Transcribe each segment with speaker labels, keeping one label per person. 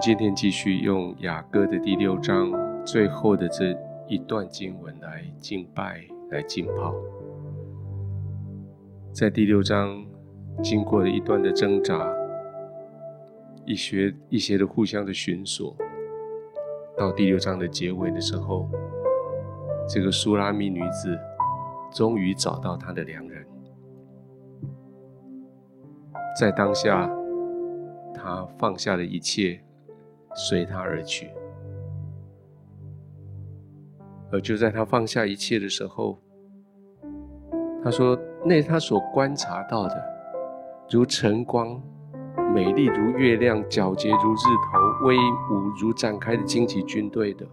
Speaker 1: 今天继续用雅歌的第六章最后的这一段经文来敬拜、来浸泡。在第六章经过了一段的挣扎，一些一些的互相的寻索，到第六章的结尾的时候，这个苏拉米女子终于找到她的良人，在当下，她放下了一切。随他而去，而就在他放下一切的时候，他说：“那他所观察到的，如晨光，美丽如月亮，皎洁如日头，威武如展开的旌旗军队的，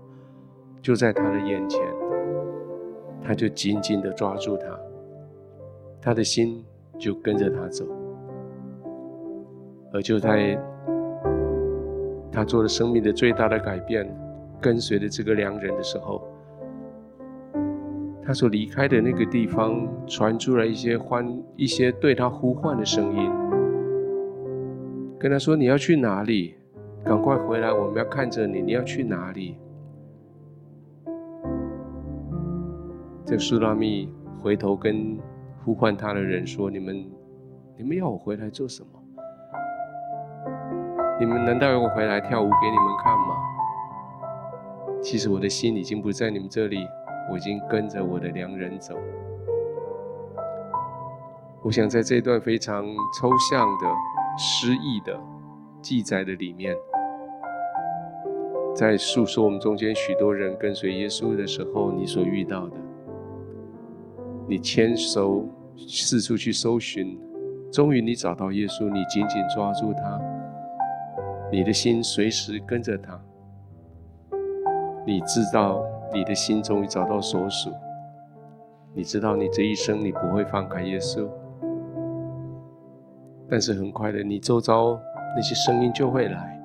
Speaker 1: 就在他的眼前，他就紧紧地抓住他，他的心就跟着他走，而就在。”他做了生命的最大的改变，跟随着这个良人的时候，他所离开的那个地方传出来一些欢，一些对他呼唤的声音，跟他说：“你要去哪里？赶快回来，我们要看着你。你要去哪里？”这个书拉密回头跟呼唤他的人说：“你们，你们要我回来做什么？”你们难道要我回来跳舞给你们看吗？其实我的心已经不在你们这里，我已经跟着我的良人走。我想在这段非常抽象的、诗意的记载的里面，在诉说我们中间许多人跟随耶稣的时候，你所遇到的，你牵手四处去搜寻，终于你找到耶稣，你紧紧抓住他。你的心随时跟着他，你知道你的心终于找到所属，你知道你这一生你不会放开耶稣，但是很快的，你周遭那些声音就会来，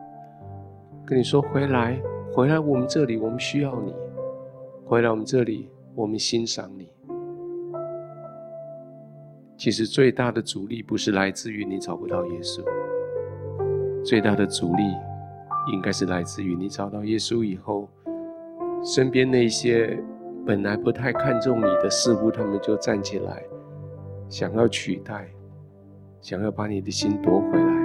Speaker 1: 跟你说回来，回来我们这里，我们需要你，回来我们这里，我们欣赏你。其实最大的阻力不是来自于你找不到耶稣。最大的阻力，应该是来自于你找到耶稣以后，身边那些本来不太看重你的，似乎他们就站起来，想要取代，想要把你的心夺回来。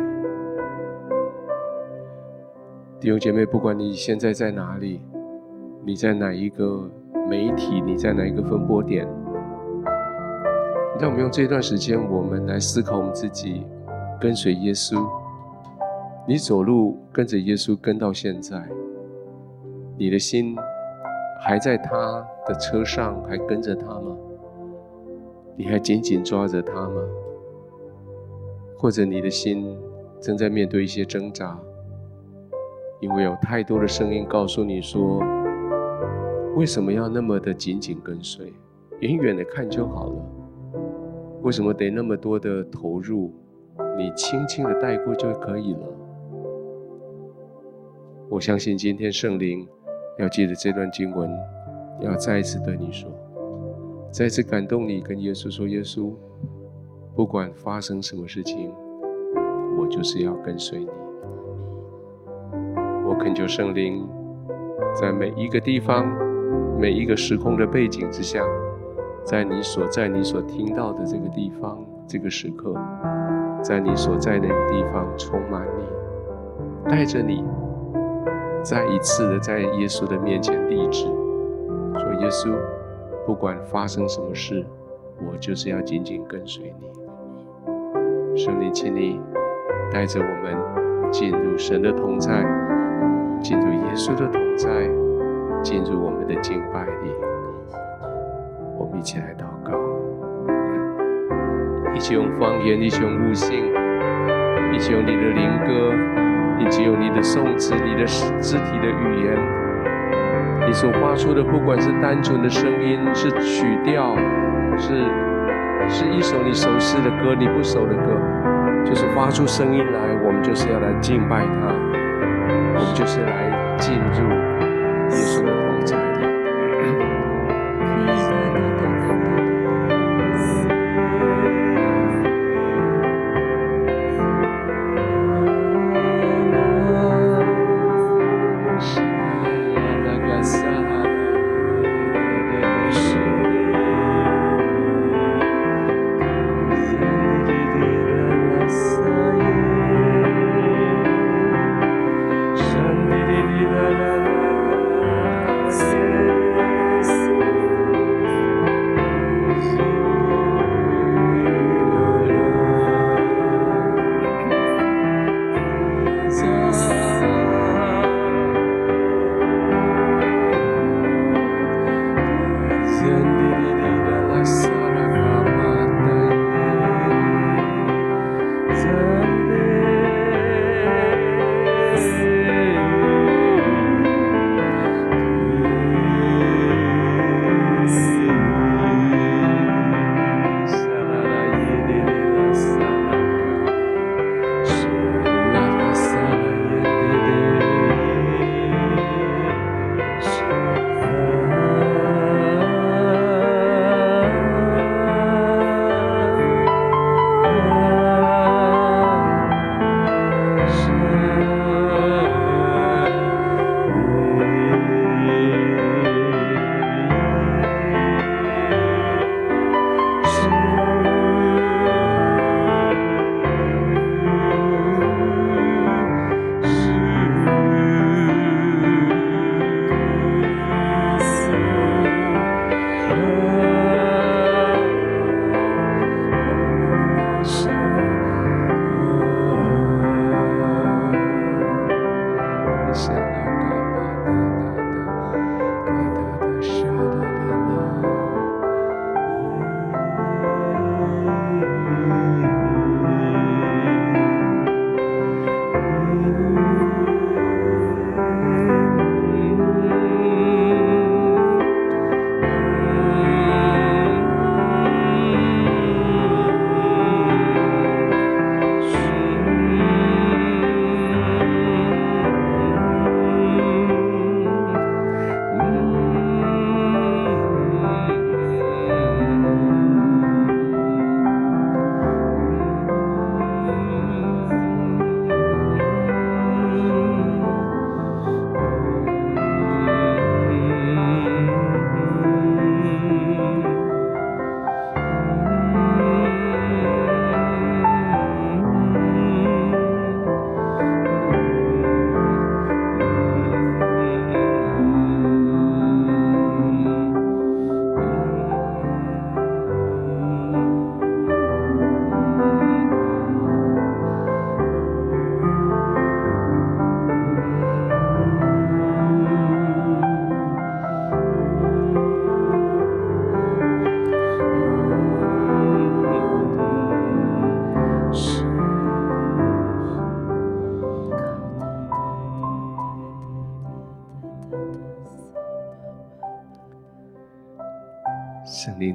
Speaker 1: 弟兄姐妹，不管你现在在哪里，你在哪一个媒体，你在哪一个分播点，让我们用这段时间，我们来思考我们自己，跟随耶稣。你走路跟着耶稣跟到现在，你的心还在他的车上，还跟着他吗？你还紧紧抓着他吗？或者你的心正在面对一些挣扎，因为有太多的声音告诉你说：为什么要那么的紧紧跟随？远远的看就好了，为什么得那么多的投入？你轻轻的带过就可以了。我相信今天圣灵要记得这段经文，要再一次对你说，再次感动你，跟耶稣说：“耶稣，不管发生什么事情，我就是要跟随你。”我恳求圣灵，在每一个地方、每一个时空的背景之下，在你所在、你所听到的这个地方、这个时刻，在你所在那个地方充满你，带着你。再一次的在耶稣的面前立志，说：“耶稣，不管发生什么事，我就是要紧紧跟随你。”圣灵，请你带着我们进入神的同在，进入耶稣的同在，进入我们的敬拜里。我们一起来祷告，一起用方言，一起用悟性，一起用你的灵歌。你只有你的颂词，你的肢体的语言，你所发出的，不管是单纯的声音，是曲调，是是一首你熟悉的歌，你不熟的歌，就是发出声音来，我们就是要来敬拜他，我们就是来进入耶稣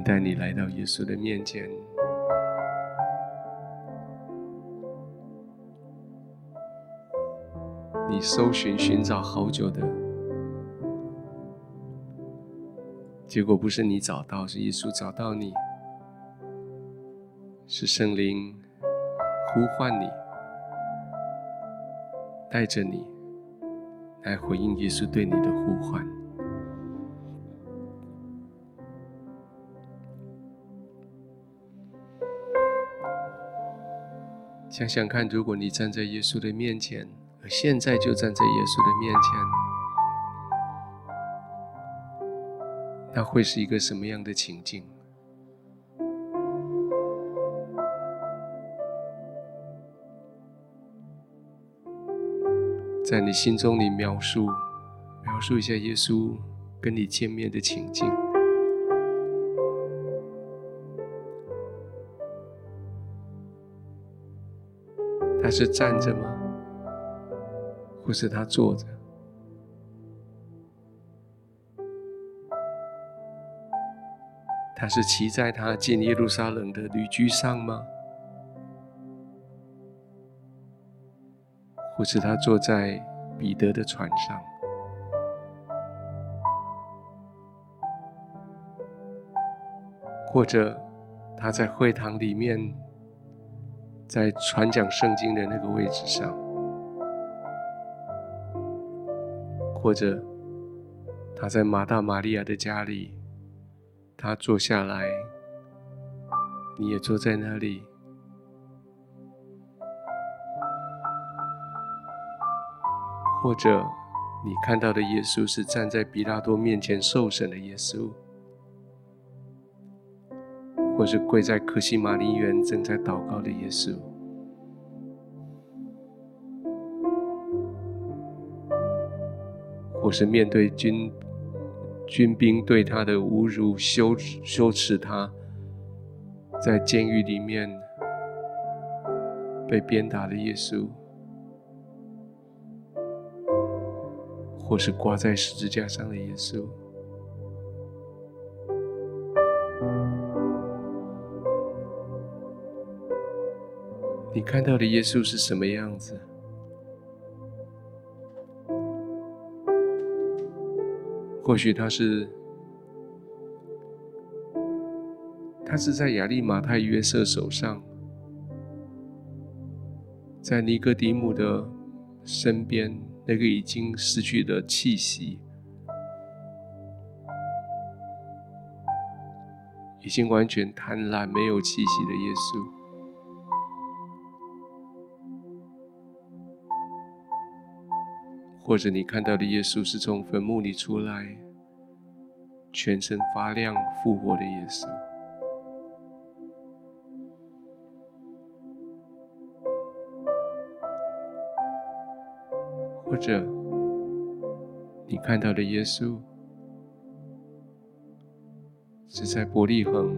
Speaker 1: 带你来到耶稣的面前，你搜寻、寻找好久的，结果不是你找到，是耶稣找到你，是圣灵呼唤你，带着你来回应耶稣对你的呼唤。想想看，如果你站在耶稣的面前，而现在就站在耶稣的面前，那会是一个什么样的情境？在你心中，你描述描述一下耶稣跟你见面的情境。他是站着吗？或是他坐着？他是骑在他进耶路撒冷的驴駒上吗？或是他坐在彼得的船上？或者他在会堂里面？在传讲圣经的那个位置上，或者他在马大、马利亚的家里，他坐下来，你也坐在那里，或者你看到的耶稣是站在彼拉多面前受审的耶稣。或是跪在克西马尼园正在祷告的耶稣，或是面对军军兵对他的侮辱、羞羞耻他，在监狱里面被鞭打的耶稣，或是挂在十字架上的耶稣。你看到的耶稣是什么样子？或许他是，他是在亚利马太约瑟手上，在尼哥底母的身边，那个已经失去了气息、已经完全贪婪、没有气息的耶稣。或者你看到的耶稣是从坟墓里出来，全身发亮复活的耶稣；或者你看到的耶稣是在伯利恒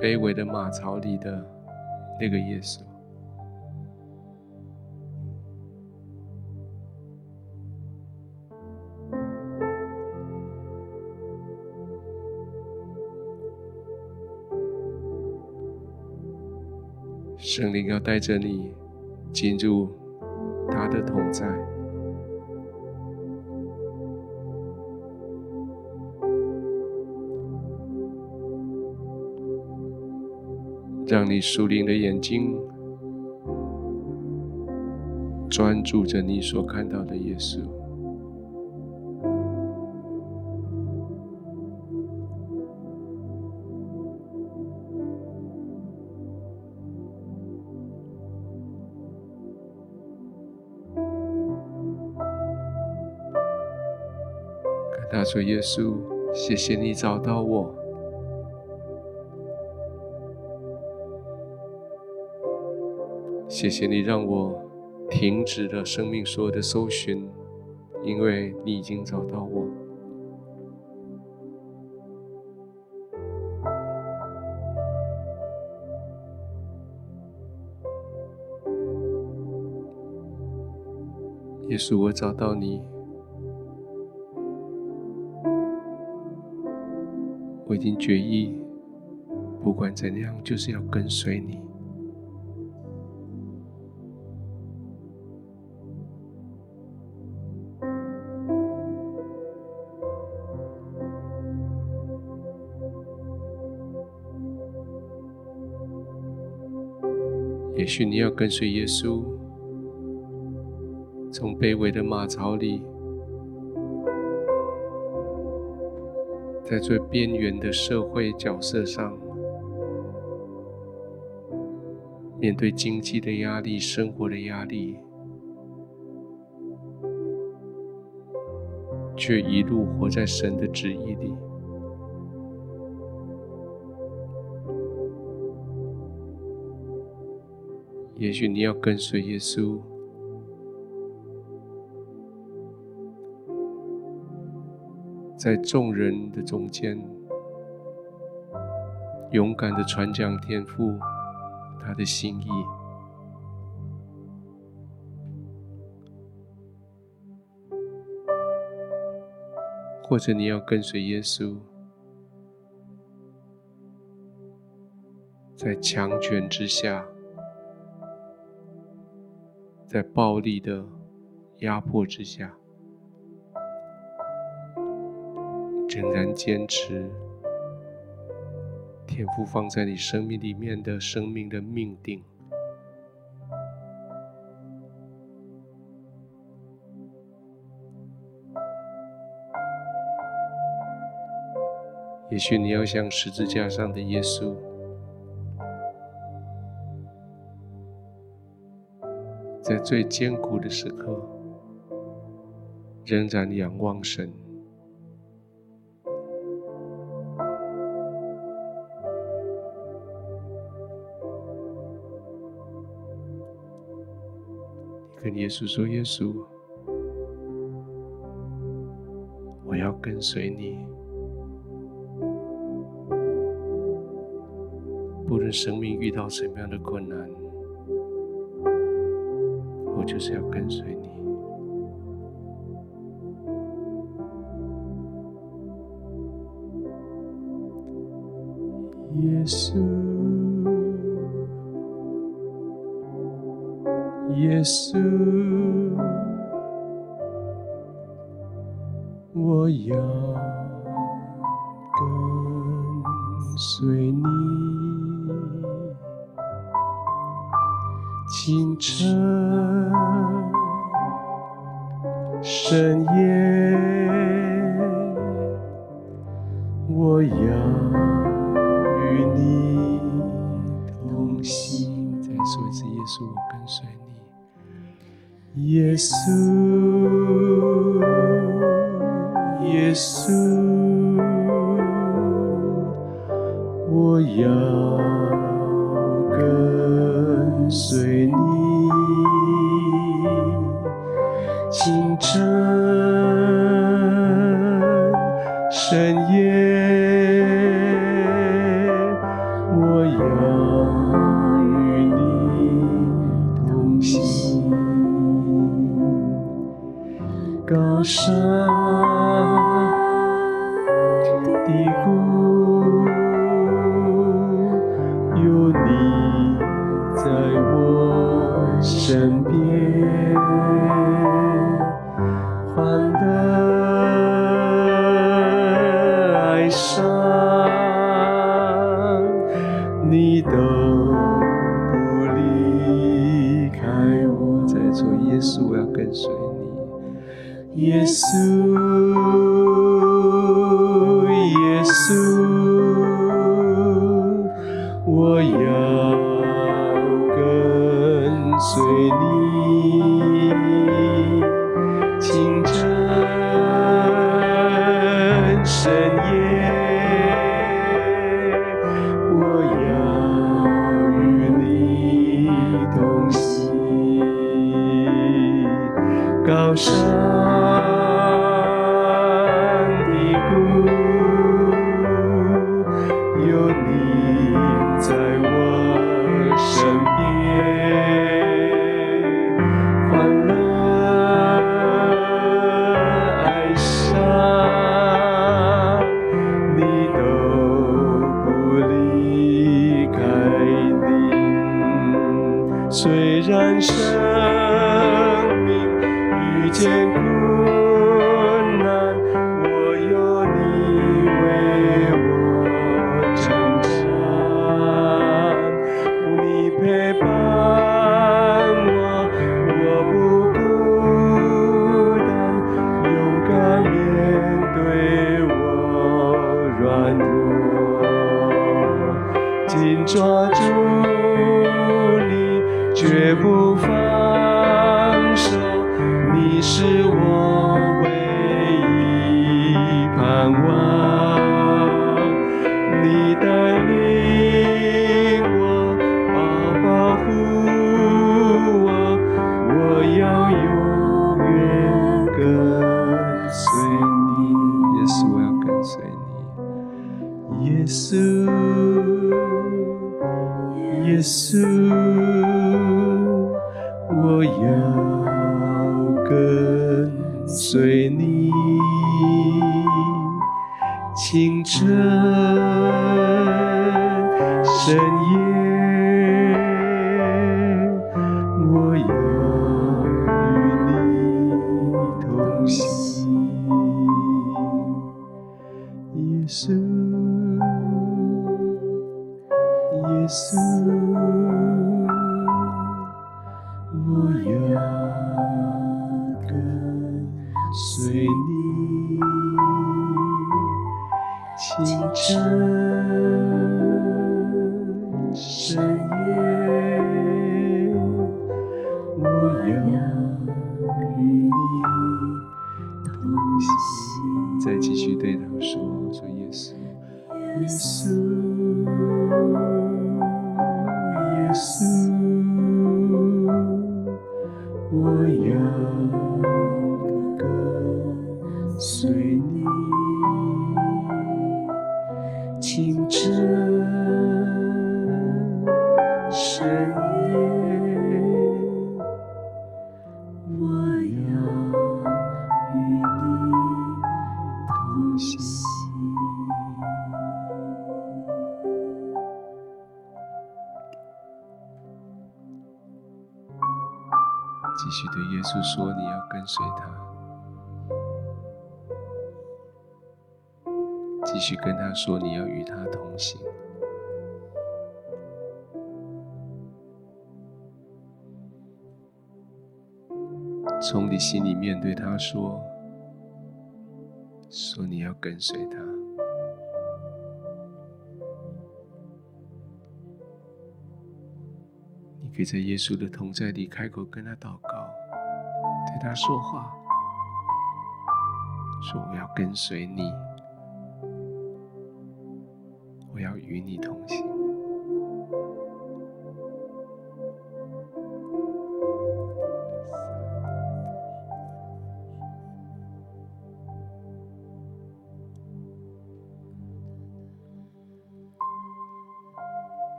Speaker 1: 卑微的马槽里的那个耶稣。圣灵要带着你进入他的同在，让你属灵的眼睛专注着你所看到的耶稣。他说：“耶稣，谢谢你找到我，谢谢你让我停止了生命所有的搜寻，因为你已经找到我。耶稣，我找到你。”经决意，不管怎样，就是要跟随你。也许你要跟随耶稣，从卑微的马槽里。在最边缘的社会角色上，面对经济的压力、生活的压力，却一路活在神的旨意里。也许你要跟随耶稣。在众人的中间，勇敢的传讲天父他的心意，或者你要跟随耶稣，在强权之下，在暴力的压迫之下。仍然坚持天赋放在你生命里面的生命的命定。也许你要像十字架上的耶稣，在最艰苦的时刻，仍然仰望神。耶稣说：“耶稣，我要跟随你，不论生命遇到什么样的困难，我就是要跟随你。”清晨、深夜，我要与你同行。再说一次，耶稣，我跟随你。耶稣，耶稣，我要耶稣，我要跟随你，耶稣。继跟随他。”继续跟他说：“你要与他同行。”从你心里面对他说：“说你要跟随他。”你可以在耶稣的同在里开口跟他祷告，对他说话，说我要跟随你，我要与你同行。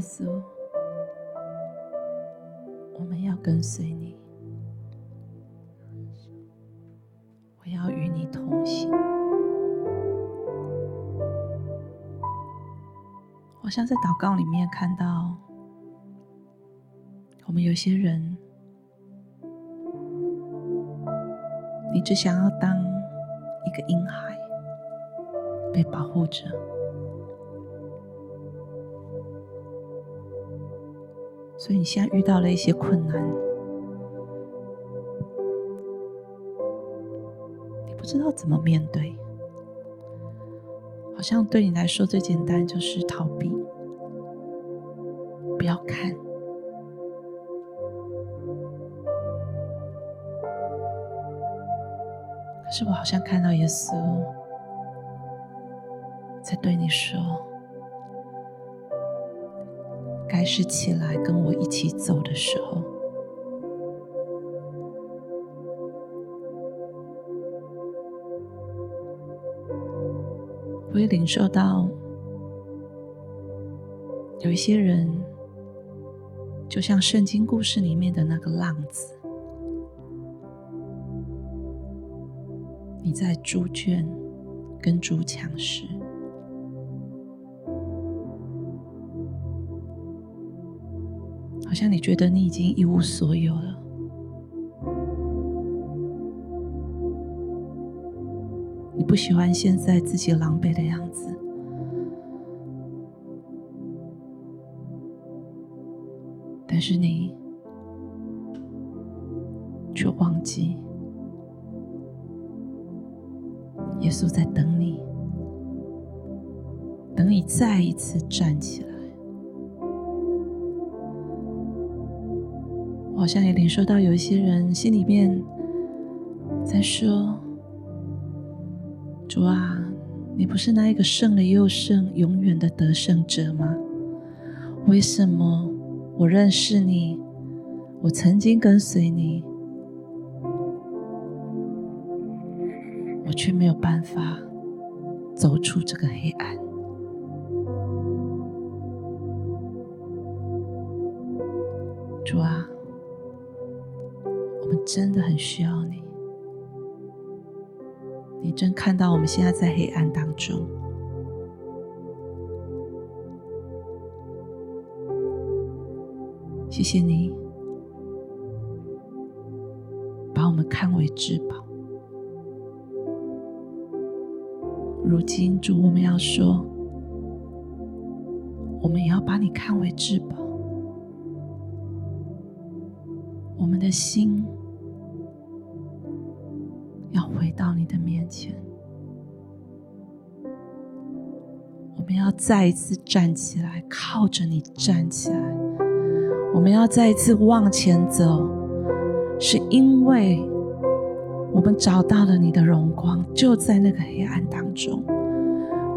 Speaker 2: 耶稣，我们要跟随你，我要与你同行。我像在祷告里面看到，我们有些人，你只想要当一个婴孩，被保护着。所以你现在遇到了一些困难，你不知道怎么面对，好像对你来说最简单就是逃避，不要看。可是我好像看到耶稣在对你说。该是起来跟我一起走的时候，我也领受到有一些人，就像圣经故事里面的那个浪子，你在猪圈跟猪抢食。好像你觉得你已经一无所有了，你不喜欢现在自己狼狈的样子，但是你却忘记，耶稣在等你，等你再一次站起来。好像也领受到有一些人心里面在说：“主啊，你不是那一个胜了又胜、永远的得胜者吗？为什么我认识你，我曾经跟随你，我却没有办法走出这个黑暗？”主啊。我们真的很需要你，你真看到我们现在在黑暗当中，谢谢你把我们看为至宝。如今主，我们要说，我们也要把你看为至宝，我们的心。的面前，我们要再一次站起来，靠着你站起来。我们要再一次往前走，是因为我们找到了你的荣光，就在那个黑暗当中，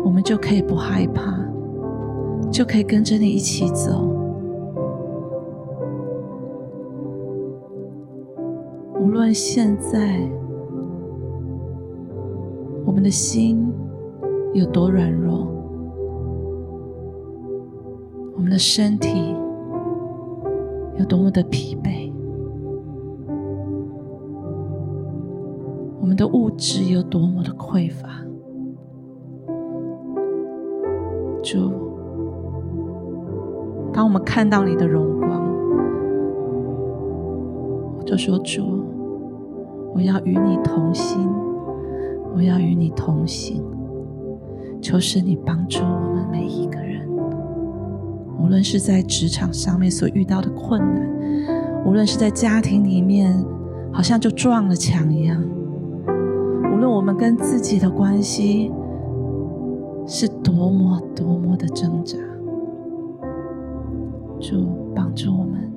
Speaker 2: 我们就可以不害怕，就可以跟着你一起走。无论现在。我们的心有多软弱，我们的身体有多么的疲惫，我们的物质有多么的匮乏，主，当我们看到你的荣光，我就说主，我要与你同心。我要与你同行，求神你帮助我们每一个人，无论是在职场上面所遇到的困难，无论是在家庭里面，好像就撞了墙一样，无论我们跟自己的关系是多么多么的挣扎，主帮助我们，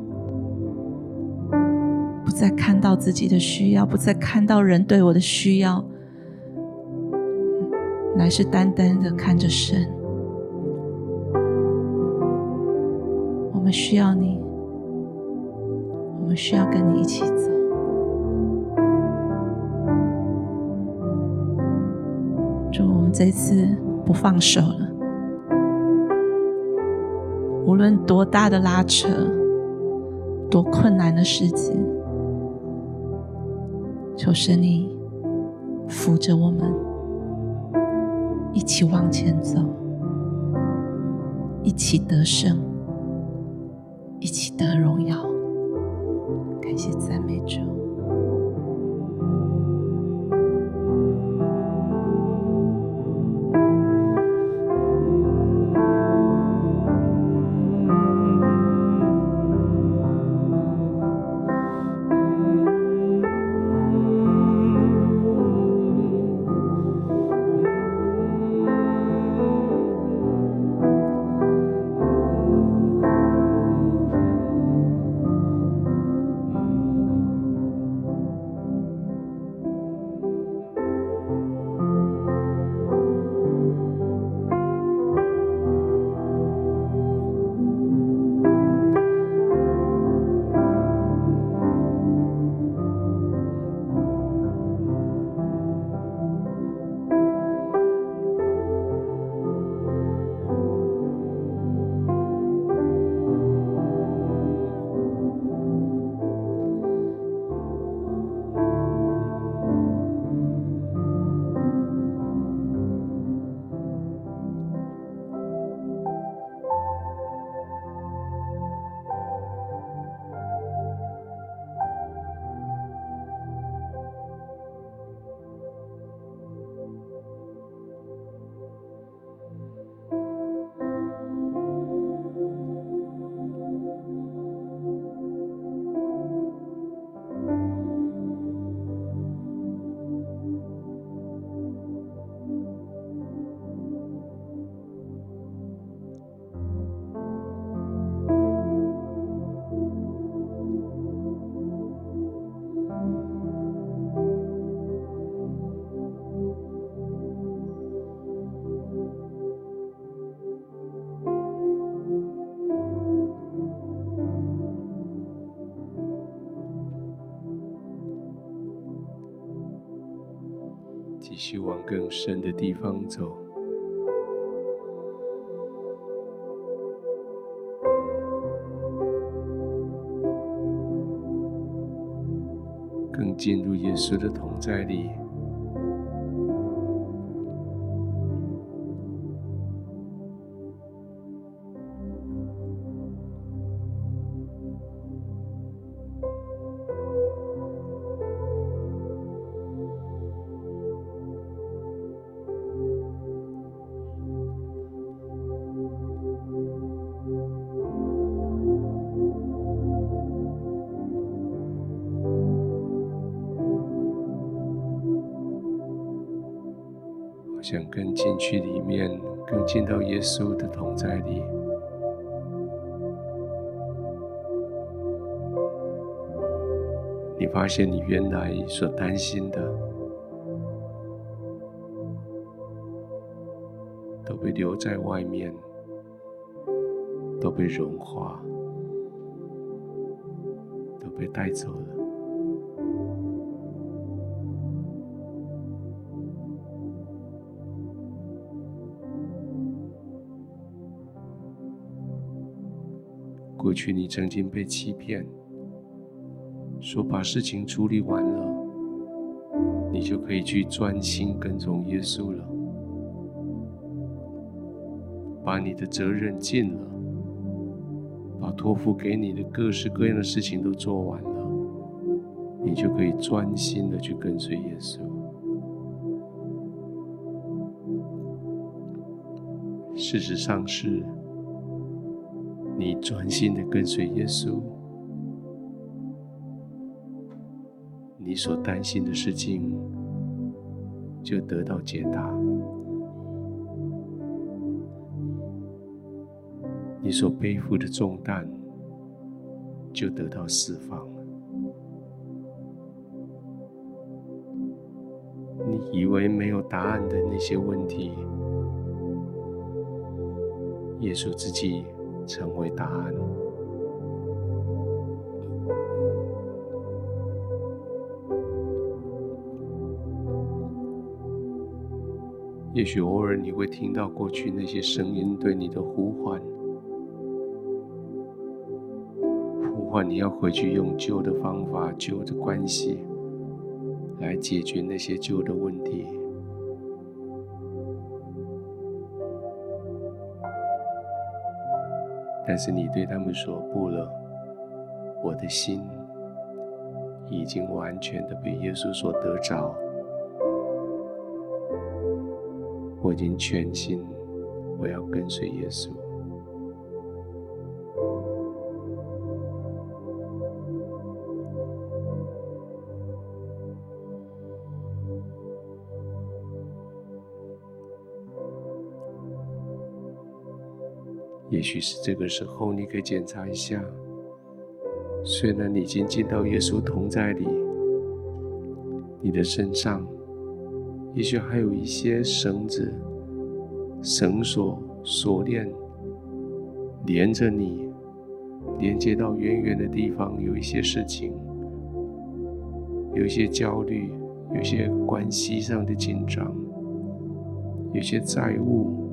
Speaker 2: 不再看到自己的需要，不再看到人对我的需要。乃是单单的看着神，我们需要你，我们需要跟你一起走。祝，我们这次不放手了，无论多大的拉扯，多困难的事情，求神你扶着我们，一起往前走，一起得胜，一起得荣耀。感谢赞美主。
Speaker 1: 更深的地方走，更进入耶稣的同在里。进到耶稣的同在里。你发现你原来所担心的，都被留在外面，都被融化，都被带走了。去你曾经被欺骗，说把事情处理完了，你就可以去专心跟从耶稣了，把你的责任尽了，把托付给你的各式各样的事情都做完了，你就可以专心的去跟随耶稣。事实上是。你专心的跟随耶稣，你所担心的事情就得到解答，你所背负的重担就得到释放。你以为没有答案的那些问题，耶稣自己。成为答案。也许偶尔你会听到过去那些声音对你的呼唤，呼唤，你要回去用旧的方法、旧的关系来解决那些旧的问题。但是你对他们说不了，我的心已经完全的被耶稣所得着，我已经全心，我要跟随耶稣。也许是这个时候，你可以检查一下。虽然你已经进到耶稣同在里，你的身上也许还有一些绳子、绳索、锁链连着你，连接到远远的地方。有一些事情，有一些焦虑，有些关系上的紧张，有些债务，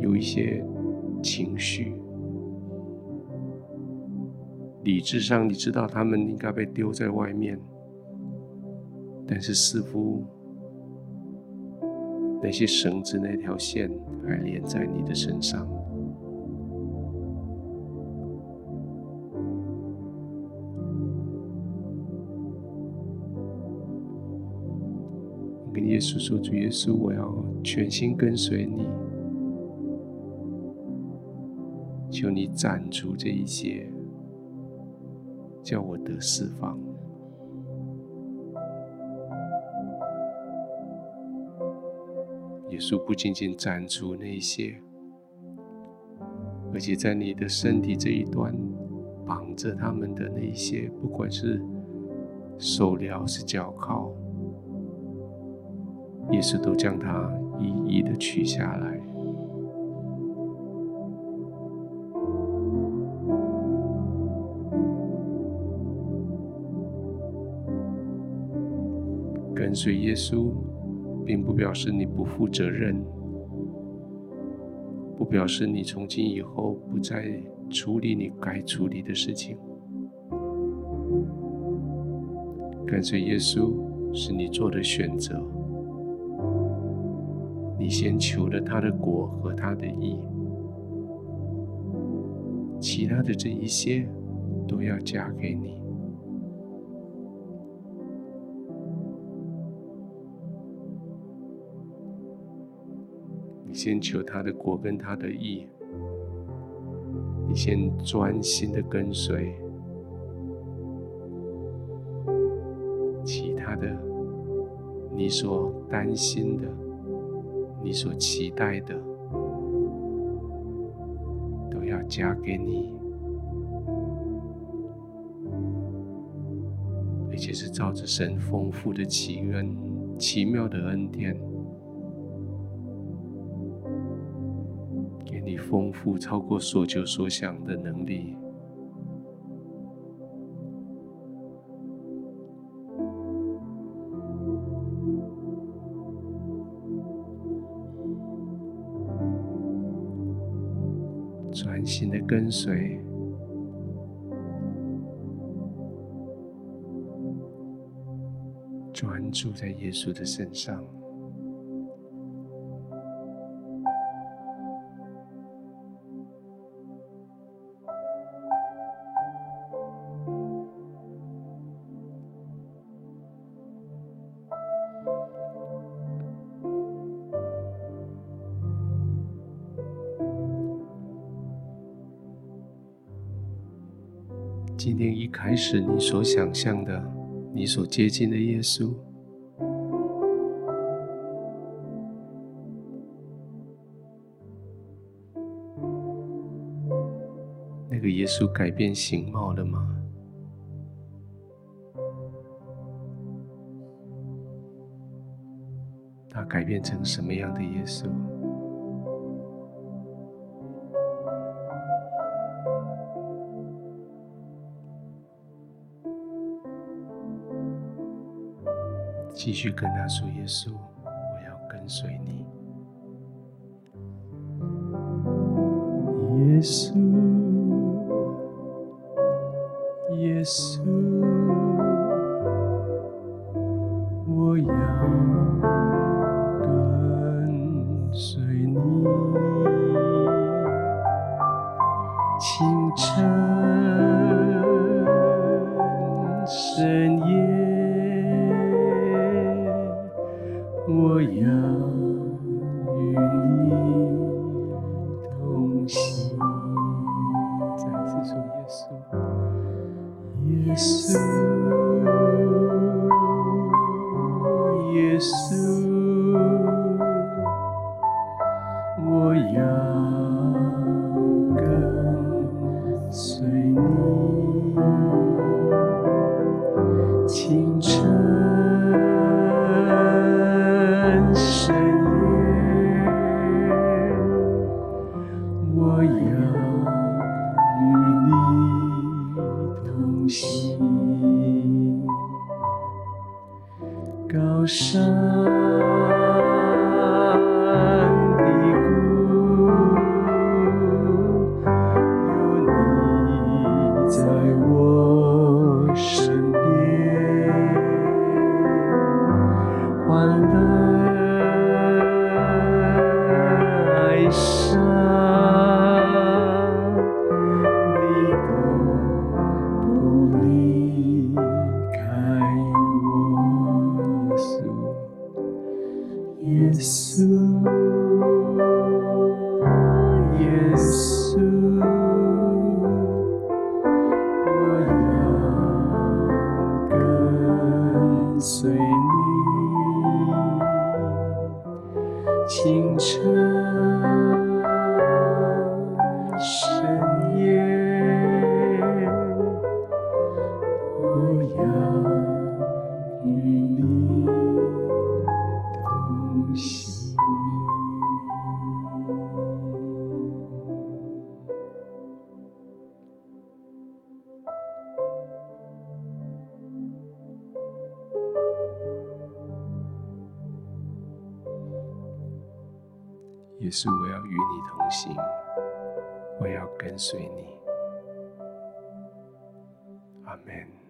Speaker 1: 有一些。情绪，理智上你知道他们应该被丢在外面，但是似乎那些绳子、那条线还连在你的身上。跟耶稣说：“主耶稣，我要全心跟随你。”求你斩除这一些，叫我得释放。耶稣不仅仅斩除那一些，而且在你的身体这一端绑着他们的那一些，不管是手镣是脚铐，耶稣都将它一一的取下来。随耶稣，并不表示你不负责任，不表示你从今以后不再处理你该处理的事情。跟随耶稣是你做的选择，你先求了他的果和他的义，其他的这一些都要加给你。先求他的国跟他的义，你先专心的跟随，其他的你所担心的，你所期待的，都要加给你，而且是照着神丰富的奇恩、奇妙的恩典。丰富超过所求所想的能力，专心的跟随，专注在耶稣的身上。今天一开始，你所想象的，你所接近的耶稣，那个耶稣改变形貌了吗？他改变成什么样的耶稣？继续跟他说：“耶稣，我要跟随你。耶稣，耶稣，我要跟随你，清晨耶稣，我要与你同行，我要跟随你。阿门。